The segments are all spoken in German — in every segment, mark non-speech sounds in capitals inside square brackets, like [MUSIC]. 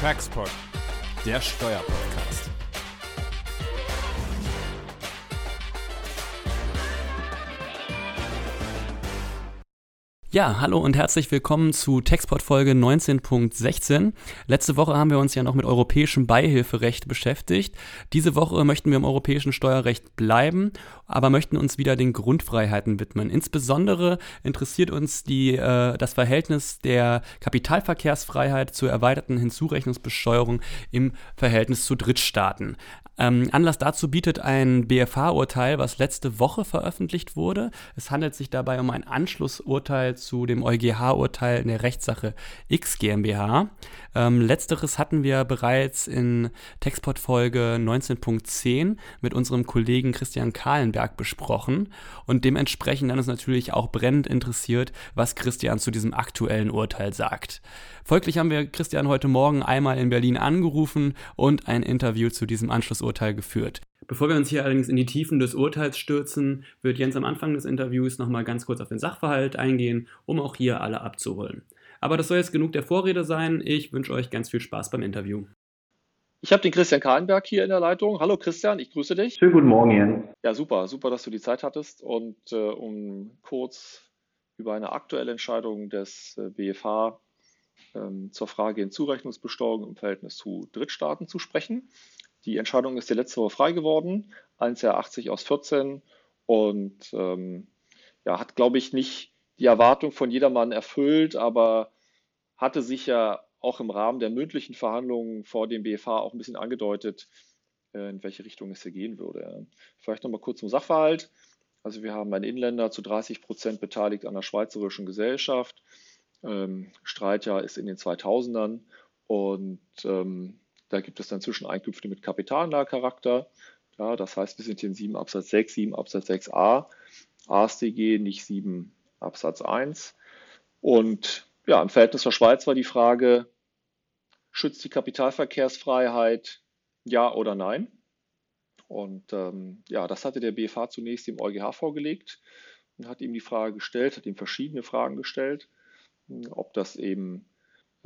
Taxpod, der Steuerpodcast. Ja, hallo und herzlich willkommen zu Textport Folge 19.16. Letzte Woche haben wir uns ja noch mit europäischem Beihilferecht beschäftigt. Diese Woche möchten wir im europäischen Steuerrecht bleiben, aber möchten uns wieder den Grundfreiheiten widmen. Insbesondere interessiert uns die, äh, das Verhältnis der Kapitalverkehrsfreiheit zur erweiterten Hinzurechnungsbesteuerung im Verhältnis zu Drittstaaten. Ähm, Anlass dazu bietet ein BFH-Urteil, was letzte Woche veröffentlicht wurde. Es handelt sich dabei um ein Anschlussurteil zu dem EuGH-Urteil in der Rechtssache X GmbH. Ähm, letzteres hatten wir bereits in Textport-Folge 19.10 mit unserem Kollegen Christian Kahlenberg besprochen und dementsprechend dann ist natürlich auch brennend interessiert, was Christian zu diesem aktuellen Urteil sagt. Folglich haben wir Christian heute Morgen einmal in Berlin angerufen und ein Interview zu diesem Anschlussurteil geführt. Bevor wir uns hier allerdings in die Tiefen des Urteils stürzen, wird Jens am Anfang des Interviews nochmal ganz kurz auf den Sachverhalt eingehen, um auch hier alle abzuholen. Aber das soll jetzt genug der Vorrede sein. Ich wünsche euch ganz viel Spaß beim Interview. Ich habe den Christian Kahlenberg hier in der Leitung. Hallo Christian, ich grüße dich. Schönen guten Morgen, Jens. Ja, super, super, dass du die Zeit hattest. Und äh, um kurz über eine aktuelle Entscheidung des äh, BFH ähm, zur Frage in Zurechnungsbesteuerung im Verhältnis zu Drittstaaten zu sprechen. Die Entscheidung ist ja letzte Woche frei geworden, 1 Jahr 80 aus 14 und ähm, ja, hat, glaube ich, nicht die Erwartung von jedermann erfüllt, aber hatte sich ja auch im Rahmen der mündlichen Verhandlungen vor dem BFH auch ein bisschen angedeutet, äh, in welche Richtung es hier gehen würde. Vielleicht nochmal kurz zum Sachverhalt. Also wir haben einen Inländer zu 30 Prozent beteiligt an der schweizerischen Gesellschaft. Ähm, Streitjahr ist in den 2000ern und ähm, da gibt es dann Zwischeneinkünfte mit Kapitalanlagecharakter. Ja, das heißt, wir sind hier in 7 Absatz 6, 7 Absatz 6a, ASDG, nicht 7 Absatz 1. Und ja, im Verhältnis zur Schweiz war die Frage, schützt die Kapitalverkehrsfreiheit ja oder nein? Und ähm, ja, das hatte der BFH zunächst dem EuGH vorgelegt und hat ihm die Frage gestellt, hat ihm verschiedene Fragen gestellt, ob das eben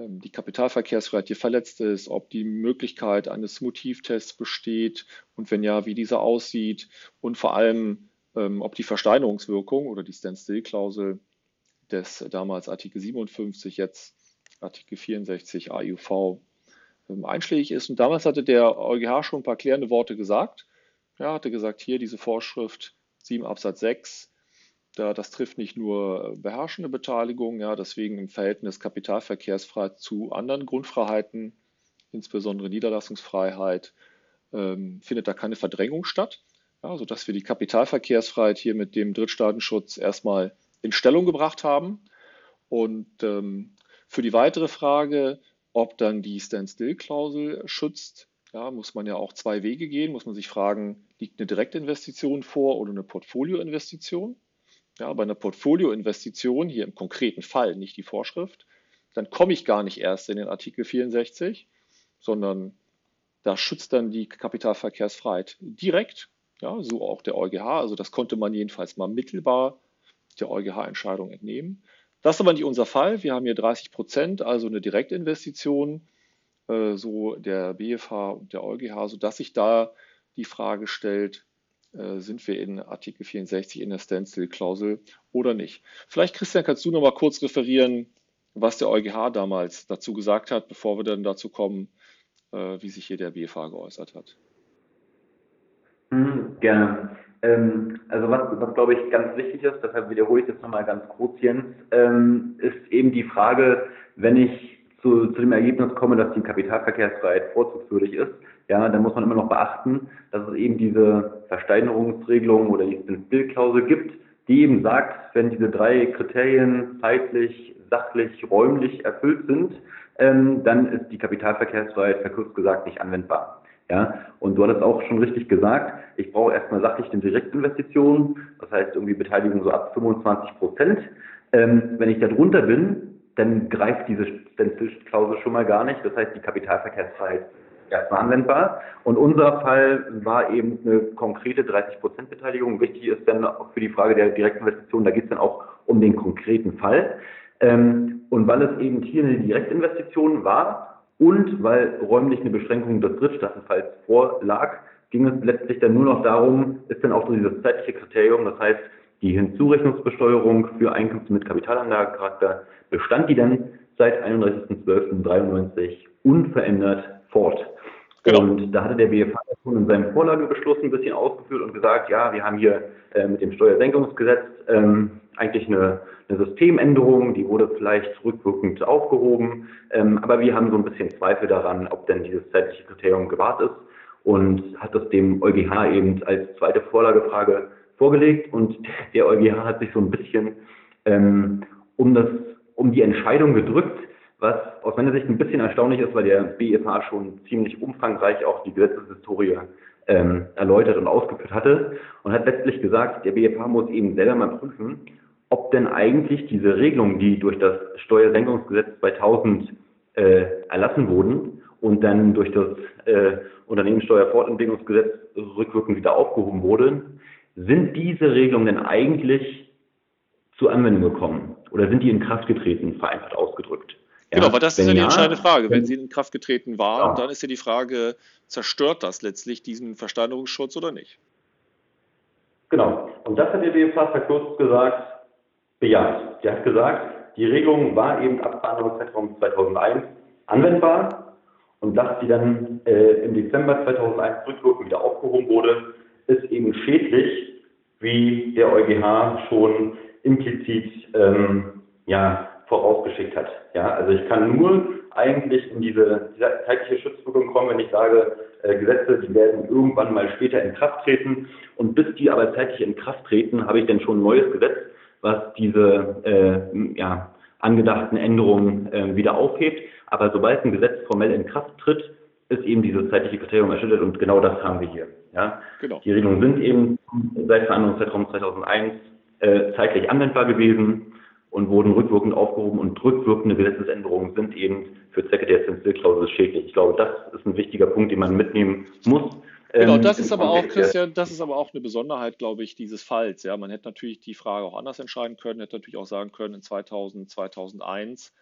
die Kapitalverkehrsfreiheit hier verletzt ist, ob die Möglichkeit eines Motivtests besteht und wenn ja, wie dieser aussieht und vor allem, ähm, ob die Versteinerungswirkung oder die Standstill-Klausel des damals Artikel 57, jetzt Artikel 64 AUV ähm, einschlägig ist. Und damals hatte der EuGH schon ein paar klärende Worte gesagt. Er hatte gesagt, hier diese Vorschrift 7 Absatz 6, da, das trifft nicht nur beherrschende Beteiligung, ja, deswegen im Verhältnis Kapitalverkehrsfreiheit zu anderen Grundfreiheiten, insbesondere Niederlassungsfreiheit, ähm, findet da keine Verdrängung statt, ja, sodass wir die Kapitalverkehrsfreiheit hier mit dem Drittstaatenschutz erstmal in Stellung gebracht haben. Und ähm, für die weitere Frage, ob dann die Standstill-Klausel schützt, ja, muss man ja auch zwei Wege gehen. Muss man sich fragen, liegt eine Direktinvestition vor oder eine Portfolioinvestition? Ja, bei einer Portfolioinvestition, hier im konkreten Fall, nicht die Vorschrift, dann komme ich gar nicht erst in den Artikel 64, sondern da schützt dann die Kapitalverkehrsfreiheit direkt, ja, so auch der EuGH. Also das konnte man jedenfalls mal mittelbar der EuGH-Entscheidung entnehmen. Das ist aber nicht unser Fall. Wir haben hier 30 Prozent, also eine Direktinvestition, äh, so der BFH und der EuGH, sodass sich da die Frage stellt, sind wir in Artikel 64 in der Standstill-Klausel oder nicht. Vielleicht, Christian, kannst du noch mal kurz referieren, was der EuGH damals dazu gesagt hat, bevor wir dann dazu kommen, äh, wie sich hier der BFH geäußert hat. Hm, gerne. Ähm, also was, was glaube ich ganz wichtig ist, deshalb wiederhole ich das nochmal ganz kurz, Jens, ähm, ist eben die Frage, wenn ich zu, zu dem Ergebnis komme, dass die Kapitalverkehrsfreiheit vorzugswürdig ist, ja, dann muss man immer noch beachten, dass es eben diese Versteinerungsregelung oder die Stillklausel gibt, die eben sagt, wenn diese drei Kriterien zeitlich, sachlich, räumlich erfüllt sind, ähm, dann ist die Kapitalverkehrsfreiheit verkürzt gesagt nicht anwendbar. Ja, und du hattest auch schon richtig gesagt, ich brauche erstmal sachlich eine Direktinvestition, das heißt irgendwie Beteiligung so ab 25 Prozent. Ähm, wenn ich da drunter bin, dann greift diese Klausel schon mal gar nicht. Das heißt, die Kapitalverkehrsfreiheit erstmal anwendbar. Und unser Fall war eben eine konkrete 30 Prozent Beteiligung. Wichtig ist dann auch für die Frage der Direktinvestition, da geht es dann auch um den konkreten Fall. Ähm, und weil es eben hier eine Direktinvestition war, Und weil räumlich eine Beschränkung des Drittstaatenfalls vorlag, ging es letztlich dann nur noch darum, ist dann auch so dieses zeitliche Kriterium, das heißt, die Hinzurechnungsbesteuerung für Einkünfte mit Kapitalanlagecharakter bestand die dann seit 31.12.93 unverändert fort. Genau. Und da hatte der BFH schon in seinem Vorlagebeschluss ein bisschen ausgeführt und gesagt, ja, wir haben hier äh, mit dem Steuersenkungsgesetz ähm, eigentlich eine, eine, Systemänderung, die wurde vielleicht rückwirkend aufgehoben, ähm, aber wir haben so ein bisschen Zweifel daran, ob denn dieses zeitliche Kriterium gewahrt ist und hat das dem EuGH eben als zweite Vorlagefrage vorgelegt und der EuGH hat sich so ein bisschen ähm, um das um die Entscheidung gedrückt, was aus meiner Sicht ein bisschen erstaunlich ist, weil der BFH schon ziemlich umfangreich auch die Gesetzeshistorie ähm, erläutert und ausgeführt hatte und hat letztlich gesagt, der BFH muss eben selber mal prüfen, ob denn eigentlich diese Regelungen, die durch das Steuersenkungsgesetz 2000 äh, erlassen wurden und dann durch das äh, Unternehmenssteuerfortentwicklungsgesetz rückwirkend wieder aufgehoben wurden, sind diese Regelungen denn eigentlich zur Anwendung gekommen oder sind die in Kraft getreten, vereinfacht ausgedrückt? Ja, genau, aber das ist ja die entscheidende Frage. Wenn sie in Kraft getreten waren, ja. dann ist ja die Frage, zerstört das letztlich diesen Versteinerungsschutz oder nicht? Genau. Und das hat der BFH verkürzt gesagt, bejaht. Der hat gesagt, die Regelung war eben ab Verhandlungszeitraum 2001 anwendbar und dass die dann äh, im Dezember 2001 rückwirkend wieder aufgehoben wurde, ist eben schädlich, wie der EuGH schon implizit ähm, ja, vorausgeschickt hat. Ja, also ich kann nur eigentlich in diese, diese zeitliche Schutzwirkung kommen, wenn ich sage, äh, Gesetze, die werden irgendwann mal später in Kraft treten und bis die aber zeitlich in Kraft treten, habe ich dann schon ein neues Gesetz, was diese äh, ja, angedachten Änderungen äh, wieder aufhebt. Aber sobald ein Gesetz formell in Kraft tritt, ist eben diese zeitliche Kriterium erschüttert und genau das haben wir hier. Ja? Genau. Die Regelungen sind eben seit Verhandlungszeitraum 2001 äh, zeitlich anwendbar gewesen und wurden rückwirkend aufgehoben und rückwirkende Gesetzesänderungen sind eben für Zwecke der Zinsklausel schädlich. Ich glaube, das ist ein wichtiger Punkt, den man mitnehmen muss. Genau, ähm, das ist aber auch, Christian, das ist aber auch eine Besonderheit, glaube ich, dieses Falls. Ja, man hätte natürlich die Frage auch anders entscheiden können, hätte natürlich auch sagen können, in 2000, 2001,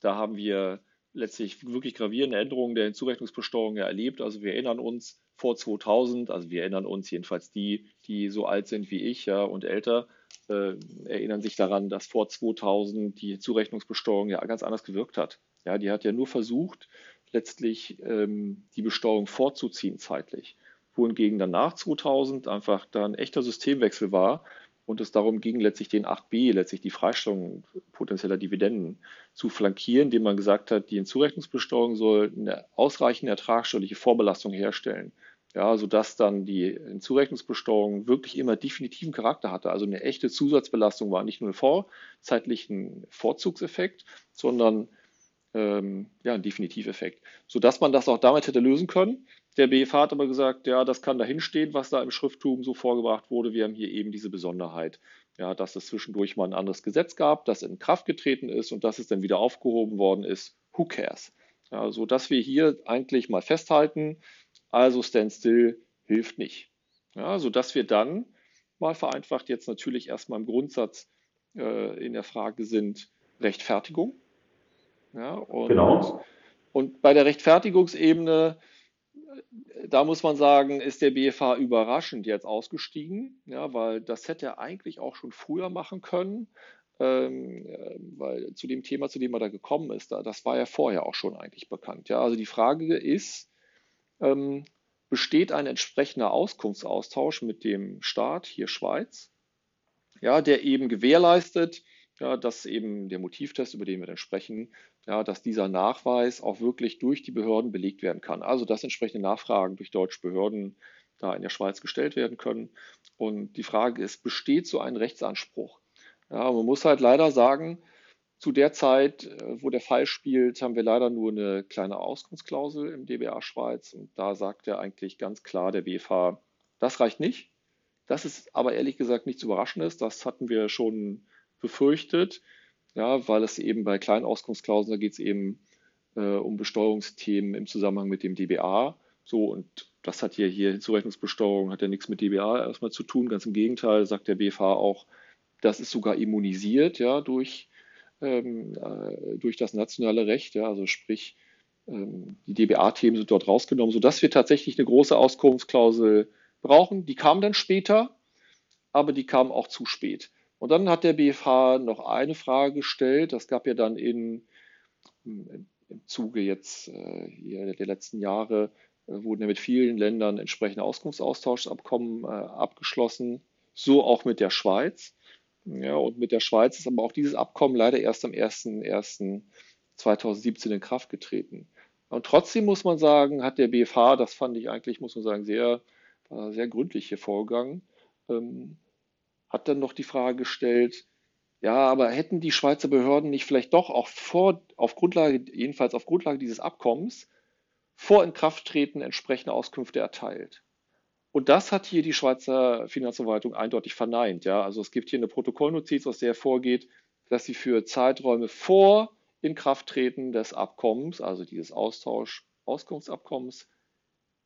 da haben wir letztlich wirklich gravierende Änderungen der Hinzurechnungsbesteuerung ja erlebt. Also wir erinnern uns vor 2000, also wir erinnern uns jedenfalls die, die so alt sind wie ich ja, und älter, äh, erinnern sich daran, dass vor 2000 die Zurechnungsbesteuerung ja ganz anders gewirkt hat. Ja, die hat ja nur versucht, letztlich ähm, die Besteuerung vorzuziehen zeitlich. Wohingegen dann nach 2000 einfach da ein echter Systemwechsel war und es darum ging, letztlich den 8b, letztlich die Freistellung potenzieller Dividenden zu flankieren, indem man gesagt hat, die Hinzurechnungsbesteuerung soll eine ausreichende ertragsteuerliche Vorbelastung herstellen ja, sodass dann die Hinzurechnungsbesteuerung wirklich immer definitiven Charakter hatte. Also eine echte Zusatzbelastung war nicht nur ein vorzeitlichen Vorzugseffekt, sondern ähm, ja, ein Definitiveffekt, sodass man das auch damit hätte lösen können. Der BFH hat aber gesagt, ja, das kann dahinstehen, was da im Schrifttum so vorgebracht wurde. Wir haben hier eben diese Besonderheit, ja, dass es zwischendurch mal ein anderes Gesetz gab, das in Kraft getreten ist und dass es dann wieder aufgehoben worden ist. Who cares? Ja, so dass wir hier eigentlich mal festhalten, also Standstill hilft nicht. Ja, sodass wir dann mal vereinfacht jetzt natürlich erstmal im Grundsatz äh, in der Frage sind Rechtfertigung. Ja, und, genau. und bei der Rechtfertigungsebene, da muss man sagen, ist der BFH überraschend jetzt ausgestiegen, ja, weil das hätte er eigentlich auch schon früher machen können, ähm, weil zu dem Thema, zu dem er da gekommen ist, da, das war ja vorher auch schon eigentlich bekannt. Ja, also die Frage ist, ähm, besteht ein entsprechender Auskunftsaustausch mit dem Staat, hier Schweiz, ja, der eben gewährleistet, ja, dass eben der Motivtest, über den wir dann sprechen, ja, dass dieser Nachweis auch wirklich durch die Behörden belegt werden kann. Also dass entsprechende Nachfragen durch deutsche Behörden da in der Schweiz gestellt werden können. Und die Frage ist, besteht so ein Rechtsanspruch? Ja, man muss halt leider sagen, zu der Zeit, äh, wo der Fall spielt, haben wir leider nur eine kleine Auskunftsklausel im DBA Schweiz und da sagt er eigentlich ganz klar der BFH, das reicht nicht. Das ist aber ehrlich gesagt nichts Überraschendes, das hatten wir schon befürchtet, ja, weil es eben bei kleinen Auskunftsklauseln, da geht es eben äh, um Besteuerungsthemen im Zusammenhang mit dem DBA. So, und das hat ja hier Zurechnungsbesteuerung, hat ja nichts mit DBA erstmal zu tun. Ganz im Gegenteil, sagt der BFH auch, das ist sogar immunisiert, ja, durch ähm, äh, durch das nationale Recht. Ja, also sprich, ähm, die DBA-Themen sind dort rausgenommen, sodass wir tatsächlich eine große Auskunftsklausel brauchen. Die kam dann später, aber die kam auch zu spät. Und dann hat der BFH noch eine Frage gestellt. Das gab ja dann in, im Zuge jetzt äh, der letzten Jahre, äh, wurden ja mit vielen Ländern entsprechende Auskunftsaustauschabkommen äh, abgeschlossen, so auch mit der Schweiz. Ja, und mit der Schweiz ist aber auch dieses Abkommen leider erst am 01.01.2017 in Kraft getreten. Und trotzdem muss man sagen, hat der BFH, das fand ich eigentlich, muss man sagen, sehr, sehr gründlich hier vorgegangen, ähm, hat dann noch die Frage gestellt, ja, aber hätten die Schweizer Behörden nicht vielleicht doch auch vor, auf Grundlage, jedenfalls auf Grundlage dieses Abkommens, vor Inkrafttreten entsprechende Auskünfte erteilt? Und das hat hier die Schweizer Finanzverwaltung eindeutig verneint. Ja, also es gibt hier eine Protokollnotiz, aus der vorgeht, dass sie für Zeiträume vor Inkrafttreten des Abkommens, also dieses Austausch, Auskunftsabkommens,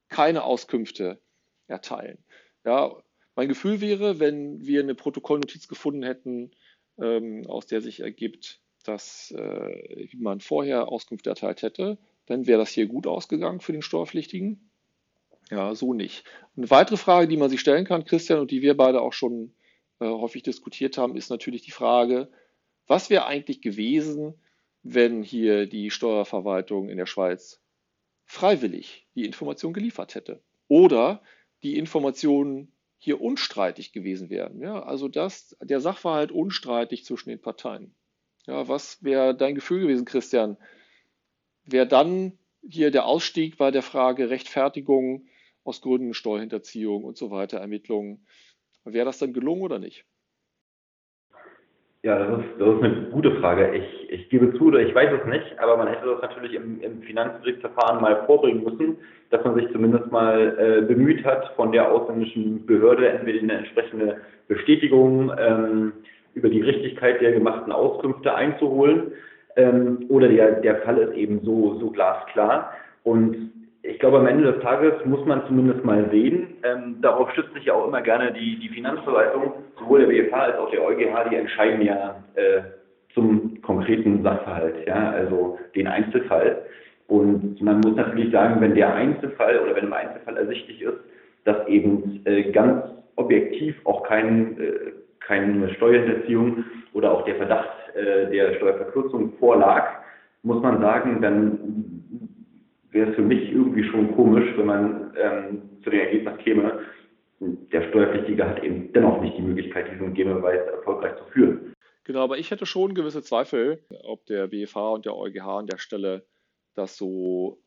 keine Auskünfte erteilen. Ja, mein Gefühl wäre, wenn wir eine Protokollnotiz gefunden hätten, ähm, aus der sich ergibt, dass äh, man vorher Auskunft erteilt hätte, dann wäre das hier gut ausgegangen für den Steuerpflichtigen. Ja, so nicht. Eine weitere Frage, die man sich stellen kann, Christian, und die wir beide auch schon äh, häufig diskutiert haben, ist natürlich die Frage, was wäre eigentlich gewesen, wenn hier die Steuerverwaltung in der Schweiz freiwillig die Information geliefert hätte oder die Informationen hier unstreitig gewesen wären. Ja, also dass der Sachverhalt unstreitig zwischen den Parteien. Ja, was wäre dein Gefühl gewesen, Christian? Wäre dann hier der Ausstieg bei der Frage Rechtfertigung aus Gründen Steuerhinterziehung und so weiter, Ermittlungen, wäre das dann gelungen oder nicht? Ja, das ist, das ist eine gute Frage. Ich, ich gebe zu, ich weiß es nicht, aber man hätte das natürlich im, im Finanzgerichtsverfahren mal vorbringen müssen, dass man sich zumindest mal äh, bemüht hat, von der ausländischen Behörde entweder eine entsprechende Bestätigung ähm, über die Richtigkeit der gemachten Auskünfte einzuholen. Ähm, oder der, der Fall ist eben so, so glasklar. Und ich glaube, am Ende des Tages muss man zumindest mal sehen, ähm, darauf stützt sich ja auch immer gerne die, die Finanzverwaltung, sowohl der BFH als auch der EuGH, die entscheiden ja äh, zum konkreten Sachverhalt, ja, also den Einzelfall. Und man muss natürlich sagen, wenn der Einzelfall oder wenn im Einzelfall ersichtlich ist, dass eben äh, ganz objektiv auch kein, äh, keine Steuerhinterziehung oder auch der Verdacht äh, der Steuerverkürzung vorlag, muss man sagen, dann wäre es für mich irgendwie schon komisch, wenn man ähm, zu dem Ergebnis käme, der Steuerpflichtige hat eben dennoch nicht die Möglichkeit, diesen Gegenbeweis erfolgreich zu führen. Genau, aber ich hätte schon gewisse Zweifel, ob der BFH und der EuGH an der Stelle das so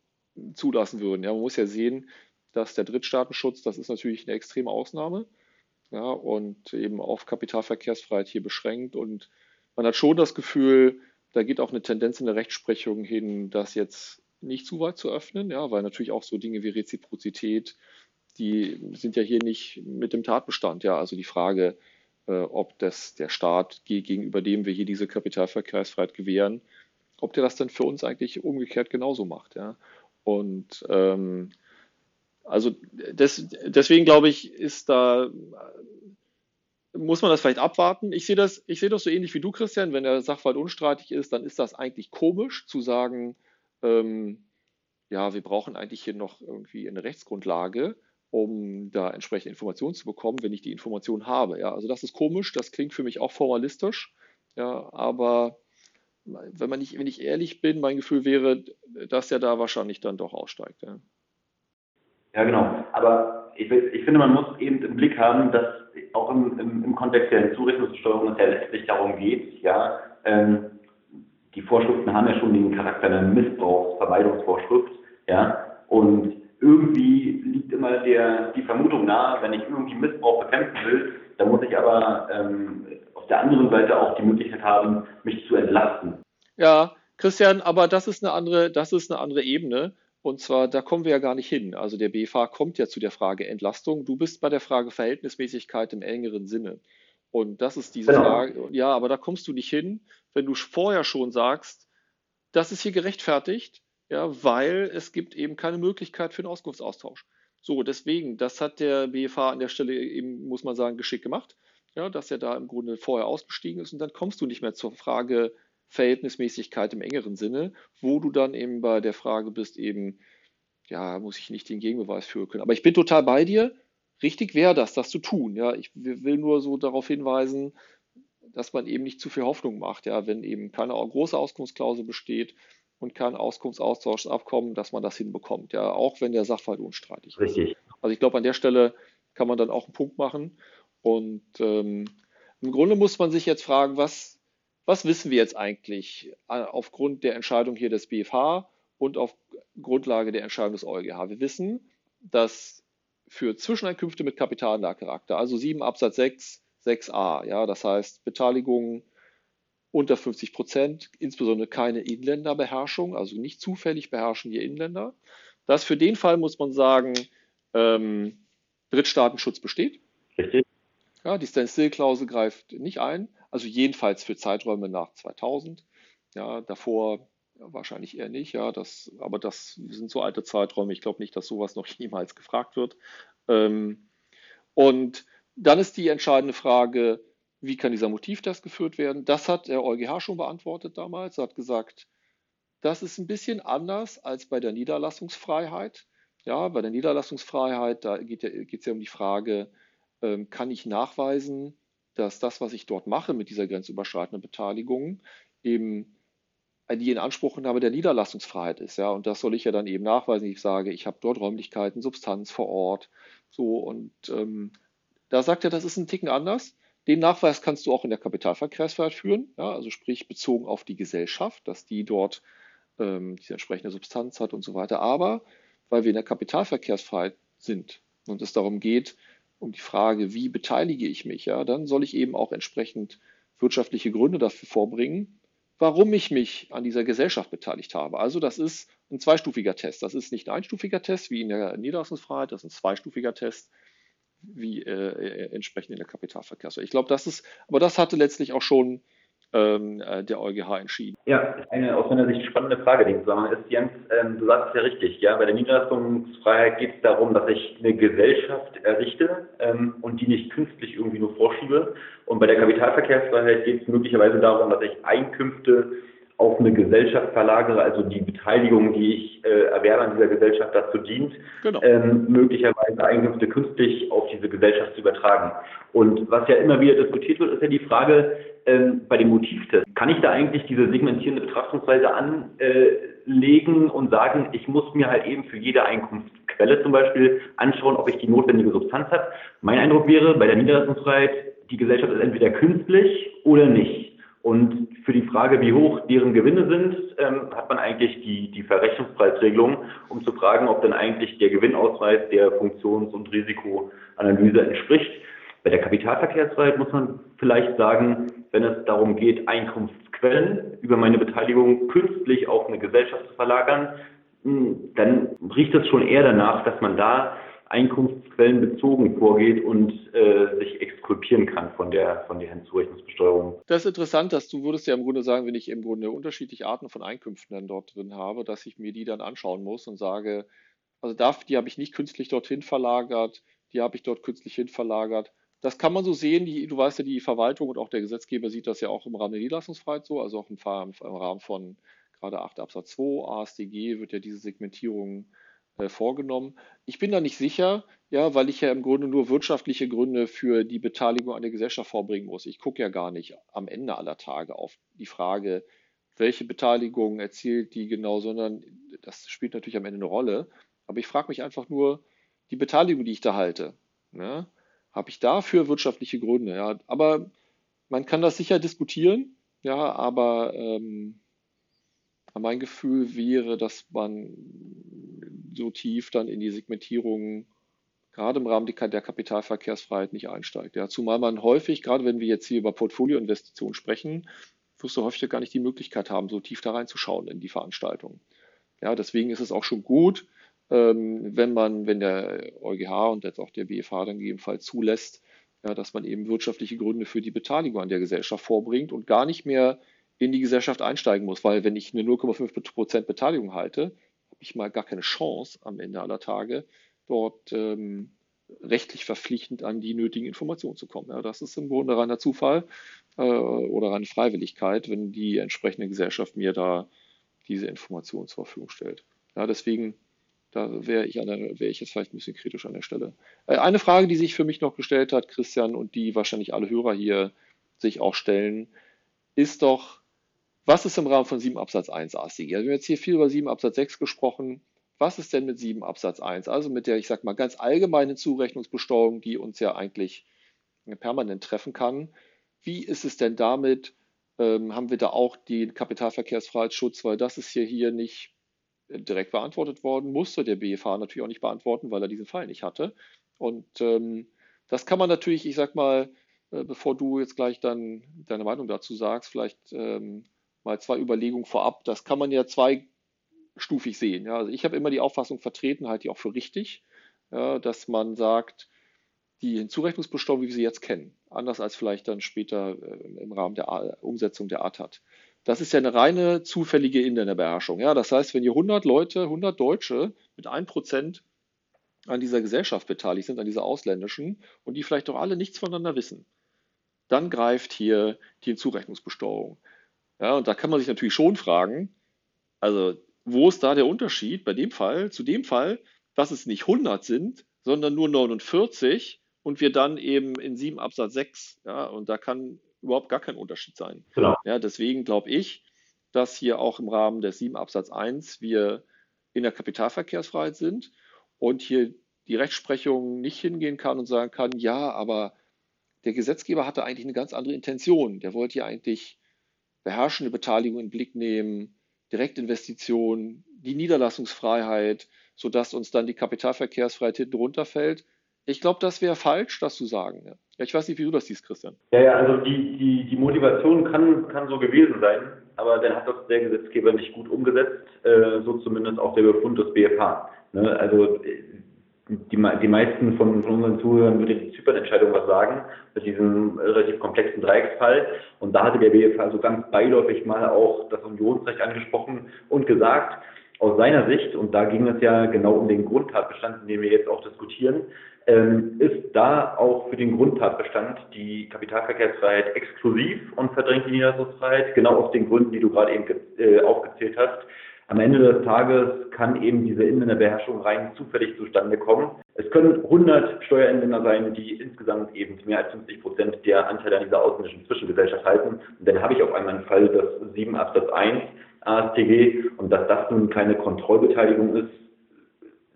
zulassen würden. Ja, man muss ja sehen, dass der Drittstaatenschutz, das ist natürlich eine extreme Ausnahme ja, und eben auf Kapitalverkehrsfreiheit hier beschränkt. Und man hat schon das Gefühl, da geht auch eine Tendenz in der Rechtsprechung hin, dass jetzt nicht zu weit zu öffnen, ja, weil natürlich auch so Dinge wie Reziprozität, die sind ja hier nicht mit dem Tatbestand, ja, also die Frage, äh, ob das der Staat gegenüber dem wir hier diese Kapitalverkehrsfreiheit gewähren, ob der das dann für uns eigentlich umgekehrt genauso macht, ja. Und ähm, also des, deswegen glaube ich, ist da muss man das vielleicht abwarten. Ich sehe das, ich sehe das so ähnlich wie du, Christian. Wenn der Sachverhalt unstreitig ist, dann ist das eigentlich komisch zu sagen, ähm, ja, wir brauchen eigentlich hier noch irgendwie eine Rechtsgrundlage, um da entsprechende Informationen zu bekommen, wenn ich die Information habe. Ja, also das ist komisch, das klingt für mich auch formalistisch, ja, aber wenn man nicht, wenn ich ehrlich bin, mein Gefühl wäre, dass er da wahrscheinlich dann doch aussteigt. Ja, ja genau. Aber ich, ich, finde, man muss eben im Blick haben, dass auch im, im, im Kontext der Zurechnungssteuerung es ja letztlich darum geht, ja, ähm, die Vorschriften haben ja schon den Charakter einer Missbrauchsvermeidungsvorschrift, ja, und irgendwie liegt immer der, die Vermutung nahe, wenn ich irgendwie Missbrauch bekämpfen will, dann muss ich aber ähm, auf der anderen Seite auch die Möglichkeit haben, mich zu entlasten. Ja, Christian, aber das ist eine andere, das ist eine andere Ebene. Und zwar, da kommen wir ja gar nicht hin. Also der BFH kommt ja zu der Frage Entlastung. Du bist bei der Frage Verhältnismäßigkeit im engeren Sinne. Und das ist diese genau. Frage, ja, aber da kommst du nicht hin, wenn du vorher schon sagst, das ist hier gerechtfertigt, ja, weil es gibt eben keine Möglichkeit für einen Auskunftsaustausch. So, deswegen, das hat der BFH an der Stelle eben, muss man sagen, geschickt gemacht, ja, dass er da im Grunde vorher ausgestiegen ist und dann kommst du nicht mehr zur Frage Verhältnismäßigkeit im engeren Sinne, wo du dann eben bei der Frage bist, eben, ja, muss ich nicht den Gegenbeweis führen können. Aber ich bin total bei dir. Richtig wäre das, das zu tun. Ja, ich will nur so darauf hinweisen, dass man eben nicht zu viel Hoffnung macht, ja, wenn eben keine große Auskunftsklausel besteht und kein Auskunftsaustauschabkommen, dass man das hinbekommt, ja, auch wenn der Sachverhalt unstreitig ist. Richtig. Also ich glaube, an der Stelle kann man dann auch einen Punkt machen. Und ähm, im Grunde muss man sich jetzt fragen, was, was wissen wir jetzt eigentlich äh, aufgrund der Entscheidung hier des BFH und auf Grundlage der Entscheidung des EuGH? Wir wissen, dass für Zwischeneinkünfte mit Kapitalanlagecharakter, also 7 Absatz 6, 6a, ja, das heißt Beteiligungen unter 50 Prozent, insbesondere keine Inländerbeherrschung, also nicht zufällig beherrschen die Inländer. Dass für den Fall muss man sagen, ähm, Drittstaatenschutz besteht. Richtig. Ja, die Standstill-Klausel greift nicht ein, also jedenfalls für Zeiträume nach 2000. Ja, davor wahrscheinlich eher nicht, ja, das, aber das sind so alte Zeiträume. Ich glaube nicht, dass sowas noch [LAUGHS] jemals gefragt wird. Ähm, und dann ist die entscheidende Frage, wie kann dieser Motivtest geführt werden? Das hat der EuGH schon beantwortet damals. Er hat gesagt, das ist ein bisschen anders als bei der Niederlassungsfreiheit. Ja, bei der Niederlassungsfreiheit, da geht es ja, ja um die Frage, ähm, kann ich nachweisen, dass das, was ich dort mache mit dieser grenzüberschreitenden Beteiligung, eben die Inanspruchnahme der Niederlassungsfreiheit ist. Ja, und das soll ich ja dann eben nachweisen. Ich sage, ich habe dort Räumlichkeiten, Substanz vor Ort. So, und ähm, da sagt er, das ist ein Ticken anders. Den Nachweis kannst du auch in der Kapitalverkehrsfreiheit führen, ja, also sprich bezogen auf die Gesellschaft, dass die dort ähm, diese entsprechende Substanz hat und so weiter. Aber weil wir in der Kapitalverkehrsfreiheit sind und es darum geht, um die Frage, wie beteilige ich mich, ja, dann soll ich eben auch entsprechend wirtschaftliche Gründe dafür vorbringen, warum ich mich an dieser Gesellschaft beteiligt habe. Also das ist ein zweistufiger Test. Das ist nicht ein einstufiger Test wie in der Niederlassungsfreiheit, das ist ein zweistufiger Test wie äh, äh, entsprechend in der Kapitalverkehrswelt. Ich glaube, das ist, aber das hatte letztlich auch schon ähm, äh, der EuGH entschieden. Ja, eine aus meiner Sicht spannende Frage, die Zusammenhang ist, Jens, ähm, du sagst es ja richtig, ja, bei der Niederlassungsfreiheit geht es darum, dass ich eine Gesellschaft errichte ähm, und die nicht künstlich irgendwie nur vorschiebe. Und bei der Kapitalverkehrsfreiheit geht es möglicherweise darum, dass ich Einkünfte auf eine Gesellschaft verlagere, also die Beteiligung, die ich äh, erwerbe an dieser Gesellschaft dazu dient, genau. ähm, möglicherweise Einkünfte künstlich auf diese Gesellschaft zu übertragen. Und was ja immer wieder diskutiert wird, ist ja die Frage ähm, bei dem Motivtest. Kann ich da eigentlich diese segmentierende Betrachtungsweise anlegen und sagen, ich muss mir halt eben für jede Einkunftsquelle zum Beispiel anschauen, ob ich die notwendige Substanz habe? Mein Eindruck wäre, bei der Niederlassungsfreiheit, die Gesellschaft ist entweder künstlich oder nicht. Und für die Frage, wie hoch deren Gewinne sind, ähm, hat man eigentlich die, die Verrechnungspreisregelung, um zu fragen, ob dann eigentlich der Gewinnausweis der Funktions- und Risikoanalyse entspricht. Bei der Kapitalverkehrsfreiheit muss man vielleicht sagen, wenn es darum geht, Einkunftsquellen über meine Beteiligung künstlich auf eine Gesellschaft zu verlagern, hm, dann riecht es schon eher danach, dass man da Einkunftsquellen bezogen vorgeht und äh, sich exkulpieren kann von der, von der Hinzurechnungsbesteuerung. Das ist interessant, dass du würdest ja im Grunde sagen, wenn ich im Grunde unterschiedliche Arten von Einkünften dann dort drin habe, dass ich mir die dann anschauen muss und sage, also darf, die habe ich nicht künstlich dorthin verlagert, die habe ich dort künstlich hin verlagert. Das kann man so sehen, die, du weißt ja, die Verwaltung und auch der Gesetzgeber sieht das ja auch im Rahmen der Niederlassungsfreiheit so, also auch im, im Rahmen von gerade 8 Absatz 2 ASDG wird ja diese Segmentierung vorgenommen. Ich bin da nicht sicher, ja, weil ich ja im Grunde nur wirtschaftliche Gründe für die Beteiligung an der Gesellschaft vorbringen muss. Ich gucke ja gar nicht am Ende aller Tage auf die Frage, welche Beteiligung erzielt die genau, sondern das spielt natürlich am Ende eine Rolle. Aber ich frage mich einfach nur, die Beteiligung, die ich da halte, ne, habe ich dafür wirtschaftliche Gründe? Ja? Aber man kann das sicher diskutieren, ja, aber ähm, mein Gefühl wäre, dass man so tief dann in die Segmentierung gerade im Rahmen der Kapitalverkehrsfreiheit nicht einsteigt. Ja, zumal man häufig, gerade wenn wir jetzt hier über Portfolioinvestitionen sprechen, wirst du häufig gar nicht die Möglichkeit haben, so tief da reinzuschauen in die Veranstaltung. Ja, deswegen ist es auch schon gut, ähm, wenn man, wenn der EuGH und jetzt auch der BFH dann gegebenenfalls zulässt, ja, dass man eben wirtschaftliche Gründe für die Beteiligung an der Gesellschaft vorbringt und gar nicht mehr in die Gesellschaft einsteigen muss, weil wenn ich eine 0,5% Beteiligung halte, ich mal gar keine Chance am Ende aller Tage, dort ähm, rechtlich verpflichtend an die nötigen Informationen zu kommen. Ja, das ist im Grunde reiner Zufall äh, oder reine Freiwilligkeit, wenn die entsprechende Gesellschaft mir da diese Informationen zur Verfügung stellt. Ja, deswegen, da wäre ich, wär ich jetzt vielleicht ein bisschen kritisch an der Stelle. Äh, eine Frage, die sich für mich noch gestellt hat, Christian, und die wahrscheinlich alle Hörer hier sich auch stellen, ist doch, was ist im Rahmen von 7 Absatz 1 AStG? Wir haben jetzt hier viel über 7 Absatz 6 gesprochen. Was ist denn mit 7 Absatz 1? Also mit der, ich sag mal, ganz allgemeinen Zurechnungsbesteuerung, die uns ja eigentlich permanent treffen kann. Wie ist es denn damit? Ähm, haben wir da auch den Kapitalverkehrsfreiheitsschutz, weil das ist hier, hier nicht direkt beantwortet worden, musste der BFH natürlich auch nicht beantworten, weil er diesen Fall nicht hatte. Und ähm, das kann man natürlich, ich sag mal, äh, bevor du jetzt gleich dann deine Meinung dazu sagst, vielleicht ähm, mal zwei Überlegungen vorab. Das kann man ja zweistufig sehen. Ja. Also ich habe immer die Auffassung vertreten, halte ich auch für richtig, ja, dass man sagt, die Hinzurechnungsbesteuerung, wie wir sie jetzt kennen, anders als vielleicht dann später äh, im Rahmen der A Umsetzung der ATAT. Das ist ja eine reine zufällige Internebeherrschung. Ja, das heißt, wenn hier 100 Leute, 100 Deutsche mit 1% an dieser Gesellschaft beteiligt sind, an dieser ausländischen, und die vielleicht doch alle nichts voneinander wissen, dann greift hier die Hinzurechnungsbesteuerung. Ja, und da kann man sich natürlich schon fragen, also wo ist da der Unterschied bei dem Fall, zu dem Fall, dass es nicht 100 sind, sondern nur 49 und wir dann eben in 7 Absatz 6, ja, und da kann überhaupt gar kein Unterschied sein. Genau. Ja, deswegen glaube ich, dass hier auch im Rahmen des 7 Absatz 1 wir in der Kapitalverkehrsfreiheit sind und hier die Rechtsprechung nicht hingehen kann und sagen kann, ja, aber der Gesetzgeber hatte eigentlich eine ganz andere Intention. Der wollte ja eigentlich beherrschende Beteiligung in den Blick nehmen, Direktinvestitionen, die Niederlassungsfreiheit, sodass uns dann die Kapitalverkehrsfreiheit hinten runterfällt. Ich glaube, das wäre falsch, das zu sagen. Ja. ich weiß nicht, wie du das siehst, Christian. Ja, ja, also die, die, die Motivation kann, kann so gewesen sein, aber dann hat das der Gesetzgeber nicht gut umgesetzt, äh, so zumindest auch der Befund des BFH. Ne? Also die, die meisten von, unseren Zuhörern würde die Zypern-Entscheidung was sagen, mit diesem relativ komplexen Dreiecksfall. Und da hatte der BFH so ganz beiläufig mal auch das Unionsrecht angesprochen und gesagt, aus seiner Sicht, und da ging es ja genau um den Grundtatbestand, den wir jetzt auch diskutieren, ähm, ist da auch für den Grundtatbestand die Kapitalverkehrsfreiheit exklusiv und verdrängt die Niederlassungsfreiheit, genau aus den Gründen, die du gerade eben äh, aufgezählt hast. Am Ende des Tages kann eben diese Inländerbeherrschung rein zufällig zustande kommen. Es können 100 Steuerinländer sein, die insgesamt eben mehr als 50 Prozent der Anteile an dieser ausländischen Zwischengesellschaft halten. Und dann habe ich auf einmal einen Fall, dass 7 Absatz 1 ASTG und dass das nun keine Kontrollbeteiligung ist,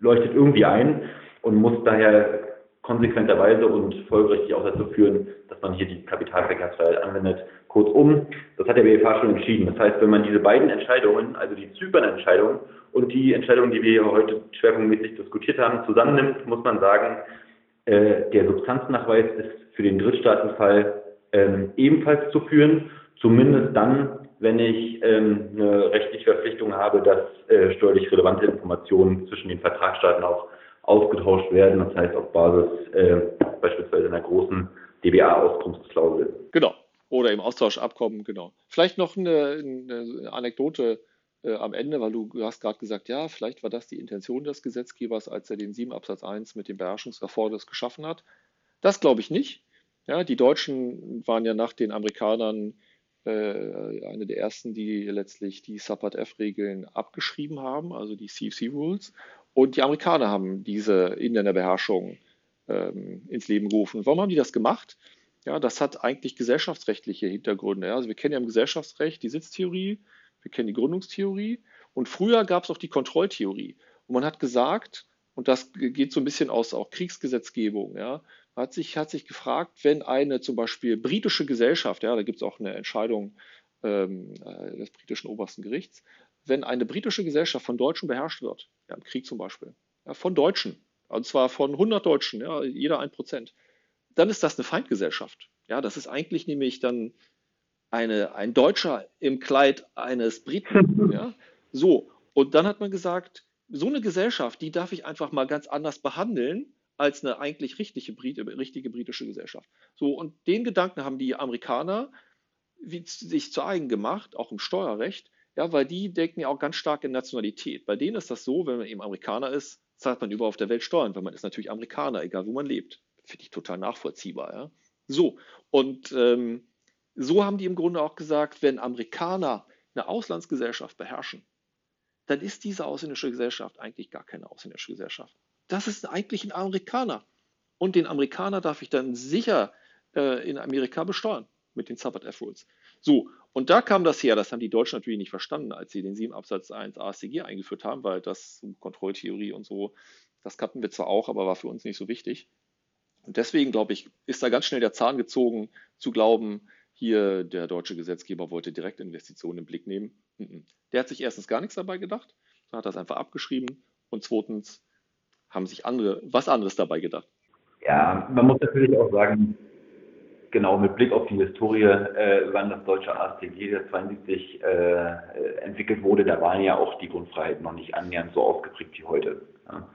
leuchtet irgendwie ein und muss daher konsequenterweise und folgerichtig auch dazu führen, dass man hier die Kapitalverkehrsfreiheit anwendet. Kurzum, das hat der BFH schon entschieden. Das heißt, wenn man diese beiden Entscheidungen, also die Zypern-Entscheidung und die Entscheidung, die wir heute schwerpunktmäßig diskutiert haben, zusammennimmt, muss man sagen, äh, der Substanznachweis ist für den Drittstaatenfall ähm, ebenfalls zu führen, zumindest dann, wenn ich ähm, eine rechtliche Verpflichtung habe, dass äh, steuerlich relevante Informationen zwischen den Vertragsstaaten auch ausgetauscht werden. Das heißt auf Basis äh, beispielsweise einer großen DBA-Auskunftsklausel. Genau. Oder im Austauschabkommen, genau. Vielleicht noch eine, eine Anekdote äh, am Ende, weil du, hast gerade gesagt, ja, vielleicht war das die Intention des Gesetzgebers, als er den 7 Absatz 1 mit dem Beherrschungserfordernis geschaffen hat. Das glaube ich nicht. Ja, die Deutschen waren ja nach den Amerikanern äh, eine der ersten, die letztlich die Subpart F-Regeln abgeschrieben haben, also die CFC Rules. Und die Amerikaner haben diese Inländerbeherrschung ähm, ins Leben gerufen. Warum haben die das gemacht? Ja, das hat eigentlich gesellschaftsrechtliche Hintergründe. Ja. Also wir kennen ja im Gesellschaftsrecht die Sitztheorie, wir kennen die Gründungstheorie und früher gab es auch die Kontrolltheorie. Und man hat gesagt, und das geht so ein bisschen aus auch Kriegsgesetzgebung, ja, hat sich, hat sich gefragt, wenn eine zum Beispiel britische Gesellschaft, ja, da gibt es auch eine Entscheidung ähm, äh, des britischen obersten Gerichts, wenn eine britische Gesellschaft von Deutschen beherrscht wird, ja, im Krieg zum Beispiel, ja, von Deutschen, und zwar von 100 Deutschen, ja, jeder ein Prozent, dann ist das eine Feindgesellschaft. Ja, das ist eigentlich nämlich dann eine, ein Deutscher im Kleid eines Briten. [LAUGHS] Ja, so. Und dann hat man gesagt, so eine Gesellschaft, die darf ich einfach mal ganz anders behandeln als eine eigentlich richtige, richtige britische Gesellschaft. So, und den Gedanken haben die Amerikaner wie, sich zu eigen gemacht, auch im Steuerrecht, Ja, weil die denken ja auch ganz stark in Nationalität. Bei denen ist das so, wenn man eben Amerikaner ist, zahlt man überall auf der Welt Steuern, weil man ist natürlich Amerikaner, egal wo man lebt. Finde ich total nachvollziehbar. Ja? So, und ähm, so haben die im Grunde auch gesagt, wenn Amerikaner eine Auslandsgesellschaft beherrschen, dann ist diese ausländische Gesellschaft eigentlich gar keine ausländische Gesellschaft. Das ist eigentlich ein Amerikaner. Und den Amerikaner darf ich dann sicher äh, in Amerika besteuern mit den Sabbath F-Rules. So, und da kam das her, das haben die Deutschen natürlich nicht verstanden, als sie den 7 Absatz 1 ASCG eingeführt haben, weil das Kontrolltheorie und so, das kannten wir zwar auch, aber war für uns nicht so wichtig. Und deswegen, glaube ich, ist da ganz schnell der Zahn gezogen, zu glauben, hier der deutsche Gesetzgeber wollte Direktinvestitionen im Blick nehmen. Der hat sich erstens gar nichts dabei gedacht, hat das einfach abgeschrieben und zweitens haben sich andere was anderes dabei gedacht. Ja, man muss natürlich auch sagen, genau mit Blick auf die Historie, äh, wann das deutsche AStG 72 äh, entwickelt wurde, da waren ja auch die Grundfreiheiten noch nicht annähernd so ausgeprägt wie heute. Ja.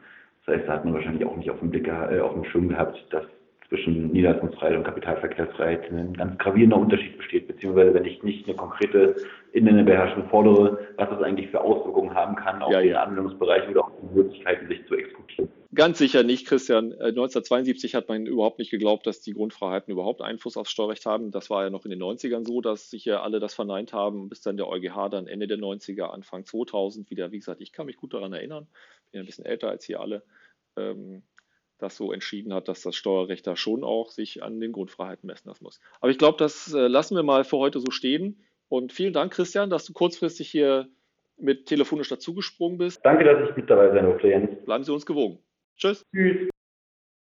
Das heißt, da hat man wahrscheinlich auch nicht auf dem Blick, äh, auf dem Schirm gehabt, dass zwischen Niederlassungsfreiheit und Kapitalverkehrsfreiheit ein ganz gravierender Unterschied besteht, beziehungsweise wenn ich nicht eine konkrete Innenbeherrschung fordere, was das eigentlich für Auswirkungen haben kann auf ja, den ja. Anwendungsbereich oder Möglichkeiten, sich zu exportieren. Ganz sicher nicht, Christian. 1972 äh, hat man überhaupt nicht geglaubt, dass die Grundfreiheiten überhaupt Einfluss aufs Steuerrecht haben. Das war ja noch in den 90ern so, dass sich ja alle das verneint haben, bis dann der EuGH dann Ende der 90er, Anfang 2000 wieder, wie gesagt, ich kann mich gut daran erinnern, bin ein bisschen älter als hier alle, ähm, das so entschieden hat, dass das Steuerrecht da schon auch sich an den Grundfreiheiten messen lassen muss. Aber ich glaube, das äh, lassen wir mal für heute so stehen. Und vielen Dank, Christian, dass du kurzfristig hier mit telefonisch dazugesprungen bist. Danke, dass ich mit dabei sein durfte, Jens. Bleiben Sie uns gewogen. Tschüss. Tschüss.